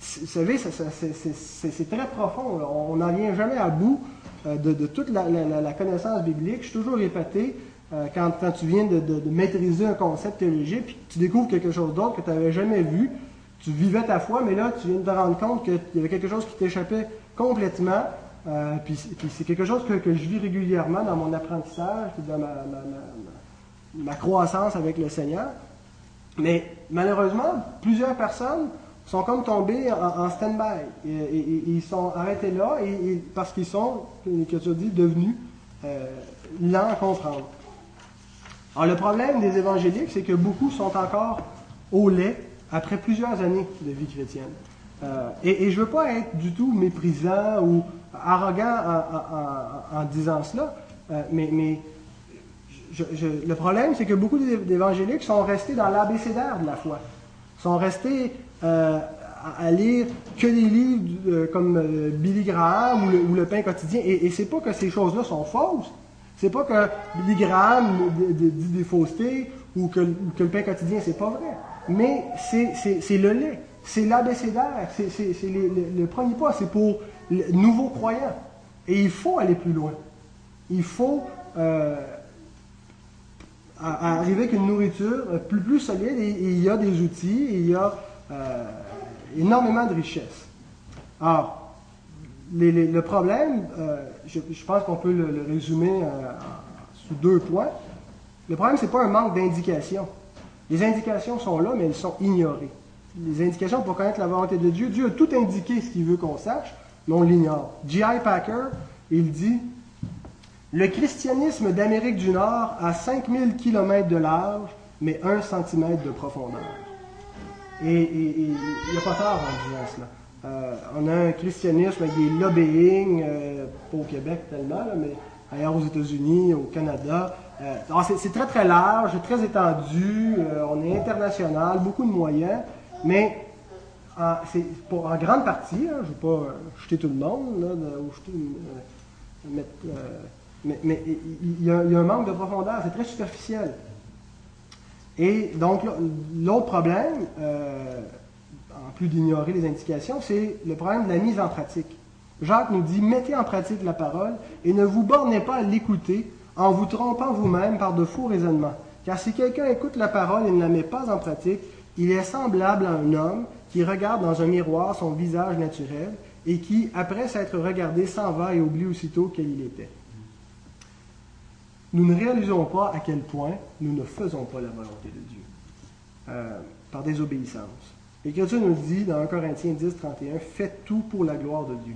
[SPEAKER 1] vous savez, c'est- très profond. On n'en vient jamais à bout euh, de, toute la, connaissance biblique. Je suis toujours répété, euh, quand, tu viens de, maîtriser un concept théologique, puis tu découvres quelque chose d'autre que tu n'avais jamais vu, tu vivais ta foi, mais là, tu viens de te rendre compte qu'il y avait quelque chose qui t'échappait complètement. Euh, puis c'est- quelque chose que, je vis régulièrement dans mon apprentissage, puis dans ma croissance avec le Seigneur. Mais malheureusement, plusieurs personnes sont comme tombées en, stand-by. Ils sont arrêtés là et, parce qu'ils sont, que tu dit, devenus euh, lents à comprendre. Alors le problème des évangéliques, c'est que beaucoup sont encore au lait après plusieurs années de vie chrétienne. Euh, et, je ne veux pas être du tout méprisant ou arrogant en, disant cela, euh, mais, le problème, c'est que beaucoup d'é- d'évangéliques sont restés dans l'abécédaire de la foi. sont restés à, à lire que des livres euh, comme euh, Billy Graham ou le, le pain quotidien. Et, et c'est pas que ces choses-là sont fausses. C'est pas que Billy Graham dit des faussetés ou que, le pain quotidien, c'est pas vrai. Mais c'est- le lait. C'est l'abécédaire. C'est le, le premier pas. C'est pour les nouveaux croyants. Et il faut aller plus loin. Il faut euh, arriver avec une nourriture euh, plus, plus solide et, il y a des outils il y a euh, énormément de richesses. Alors, le problème, euh, je, pense qu'on peut le, résumer euh, sous deux points. Le problème, c'est pas un manque d'indications. Les indications sont là, mais elles sont ignorées. Les indications pour connaître la volonté de Dieu, Dieu a tout indiqué ce qu'il veut qu'on sache, mais on l'ignore. J.I. Packer, il dit le christianisme d'Amérique du Nord a 5000 km de large, mais 1 cm de profondeur. Et il n'y a pas tard en disant cela. Euh, on a un christianisme avec des lobbying, euh, pas au Québec tellement, là, mais ailleurs aux États-Unis, au Canada. Euh, alors c'est très très large, très étendu, euh, on est international, beaucoup de moyens, mais en, pour, en grande partie, hein, je ne veux pas euh, jeter tout le monde, euh, euh, mais, il y a un manque de profondeur, c'est très superficiel. Et donc, l'autre problème, euh, en plus d'ignorer les indications, c'est le problème de la mise en pratique. Jacques nous dit, mettez en pratique la parole et ne vous bornez pas à l'écouter en vous trompant vous-même par de faux raisonnements. Car si quelqu'un écoute la parole et ne la met pas en pratique, il est semblable à un homme qui regarde dans un miroir son visage naturel et qui, après s'être regardé, s'en va et oublie aussitôt quel il était. Nous ne réalisons pas à quel point nous ne faisons pas la volonté de Dieu euh, par désobéissance. L'Écriture nous dit dans 1 Corinthiens 10, 31, Faites tout pour la gloire de Dieu.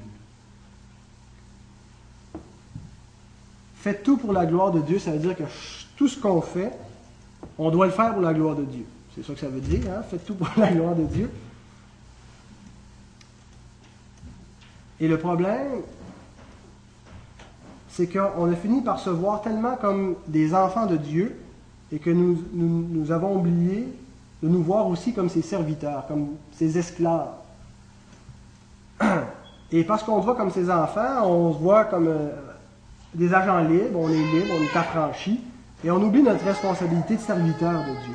[SPEAKER 1] Faites tout pour la gloire de Dieu, ça veut dire que tout ce qu'on fait, on doit le faire pour la gloire de Dieu. C'est ça que ça veut dire, hein? faites tout pour la gloire de Dieu. Et le problème, c'est qu'on a fini par se voir tellement comme des enfants de Dieu et que nous, nous, avons oublié de nous voir aussi comme ses serviteurs, comme ses esclaves. Et parce qu'on se voit comme ses enfants, on se voit comme euh, des agents libres, on est libre, on est affranchi, et on oublie notre responsabilité de serviteur de Dieu.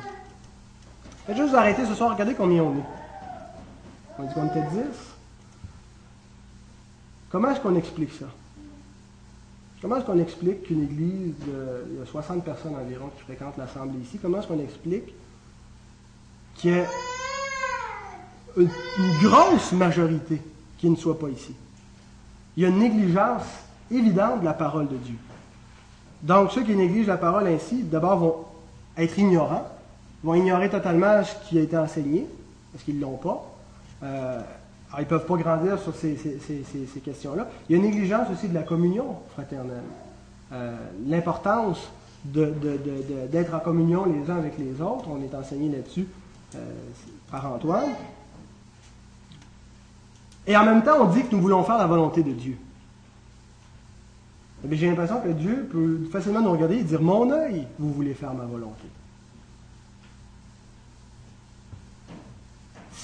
[SPEAKER 1] Faites juste arrêter ce soir, regardez combien on est. On dit qu'on était 10. Comment est-ce qu'on explique ça? Comment est-ce qu'on explique qu'une église, de, il y a 60 personnes environ qui fréquentent l'assemblée ici, comment est-ce qu'on explique qu'il y ait une, grosse majorité qui ne soit pas ici? Il y a une négligence évidente de la parole de Dieu. Donc, ceux qui négligent la parole ainsi, d'abord vont être ignorants, vont ignorer totalement ce qui a été enseigné, parce qu'ils ne l'ont pas. Euh, alors, ils ne peuvent pas grandir sur ces, questions-là. Il y a une négligence aussi de la communion fraternelle. Euh, L'importance d'être en communion les uns avec les autres, on est enseigné là-dessus euh, par Antoine. Et en même temps, on dit que nous voulons faire la volonté de Dieu. Eh J'ai l'impression que Dieu peut facilement nous regarder et dire Mon œil, vous voulez faire ma volonté.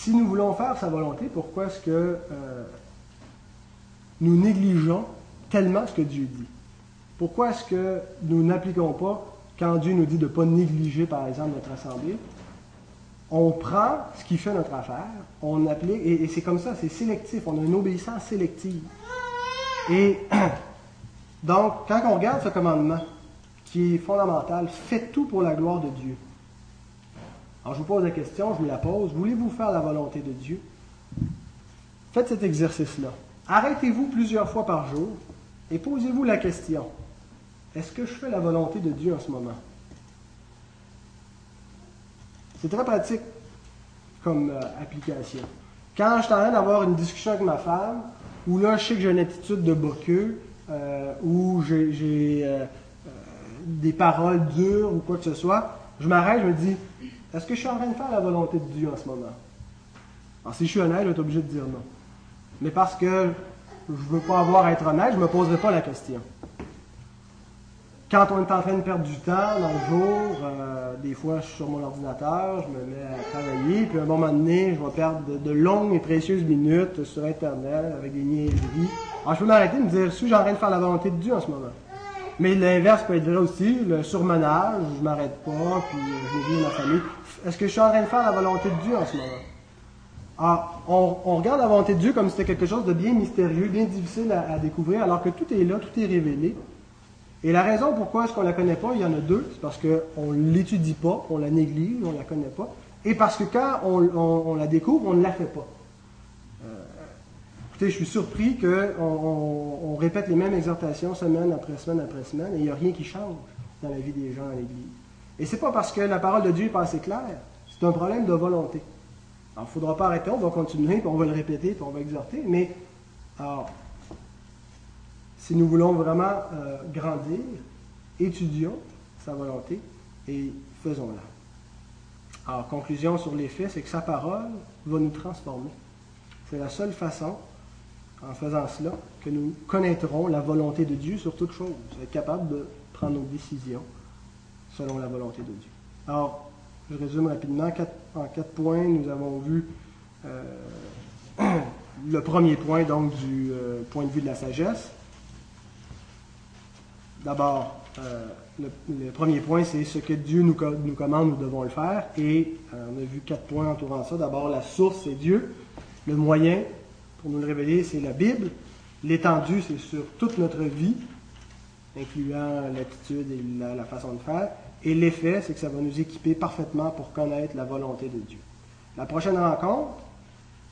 [SPEAKER 1] Si nous voulons faire sa volonté, pourquoi est-ce que euh, nous négligeons tellement ce que Dieu dit? Pourquoi est-ce que nous n'appliquons pas, quand Dieu nous dit de ne pas négliger, par exemple, notre assemblée, on prend ce qui fait notre affaire, on applique, et, et c'est comme ça, c'est sélectif, on a une obéissance sélective. Et donc, quand on regarde ce commandement, qui est fondamental, faites tout pour la gloire de Dieu. Alors, je vous pose la question, je vous la pose. Voulez-vous faire la volonté de Dieu? Faites cet exercice-là. Arrêtez-vous plusieurs fois par jour et posez-vous la question. Est-ce que je fais la volonté de Dieu en ce moment? C'est très pratique comme euh, application. Quand je suis en train d'avoir une discussion avec ma femme, où là, je sais que j'ai une attitude de boqueux, euh, où j'ai euh, des paroles dures ou quoi que ce soit, je m'arrête, je me dis, est-ce que je suis en train de faire la volonté de Dieu en ce moment? Alors, si je suis honnête, je vais être obligé de dire non. Mais parce que je ne veux pas avoir à être honnête, je ne me poserai pas la question. Quand on est en train de perdre du temps dans le jour, euh, des fois je suis sur mon ordinateur, je me mets à travailler, puis à un moment donné, je vais perdre de, de longues et précieuses minutes sur Internet avec des niaiseries. Alors je peux m'arrêter et me dire, suis-je en train de faire la volonté de Dieu en ce moment? Mais l'inverse peut être vrai aussi, le surmenage, je m'arrête pas, puis je vis ma famille. Est-ce que je suis en train de faire la volonté de Dieu en ce moment? Ah, on, regarde la volonté de Dieu comme si c'était quelque chose de bien mystérieux, bien difficile à, découvrir, alors que tout est là, tout est révélé. Et la raison pourquoi est-ce qu'on ne la connaît pas, il y en a deux. C'est parce qu'on ne l'étudie pas, on la néglige, on ne la connaît pas. Et parce que quand on, la découvre, on ne la fait pas. Euh, écoutez, je suis surpris qu'on on, on répète les mêmes exhortations semaine après semaine après semaine et il n'y a rien qui change dans la vie des gens à l'Église. Et c'est pas parce que la parole de Dieu n'est pas assez claire, c'est un problème de volonté. Alors, il ne faudra pas arrêter, on va continuer, puis on va le répéter, puis on va exhorter, mais alors, si nous voulons vraiment euh, grandir, étudions sa volonté et faisons-la. Alors, conclusion sur les faits, c'est que sa parole va nous transformer. C'est la seule façon, en faisant cela, que nous connaîtrons la volonté de Dieu sur toute chose, être capable de prendre nos décisions selon la volonté de Dieu. Alors, je résume rapidement. En quatre points, nous avons vu euh, le premier point, donc, du euh, point de vue de la sagesse. D'abord, euh, le, premier point, c'est ce que Dieu nous, co- nous commande, nous devons le faire. Et on a vu quatre points entourant ça. D'abord, la source, c'est Dieu. Le moyen pour nous le révéler, c'est la Bible. L'étendue, c'est sur toute notre vie, incluant l'attitude et la façon de faire. Et l'effet, c'est que ça va nous équiper parfaitement pour connaître la volonté de Dieu. La prochaine rencontre,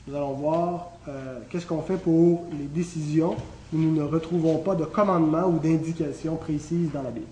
[SPEAKER 1] nous allons voir euh, qu'est-ce qu'on fait pour les décisions où nous ne retrouvons pas de commandement ou d'indication précise dans la Bible.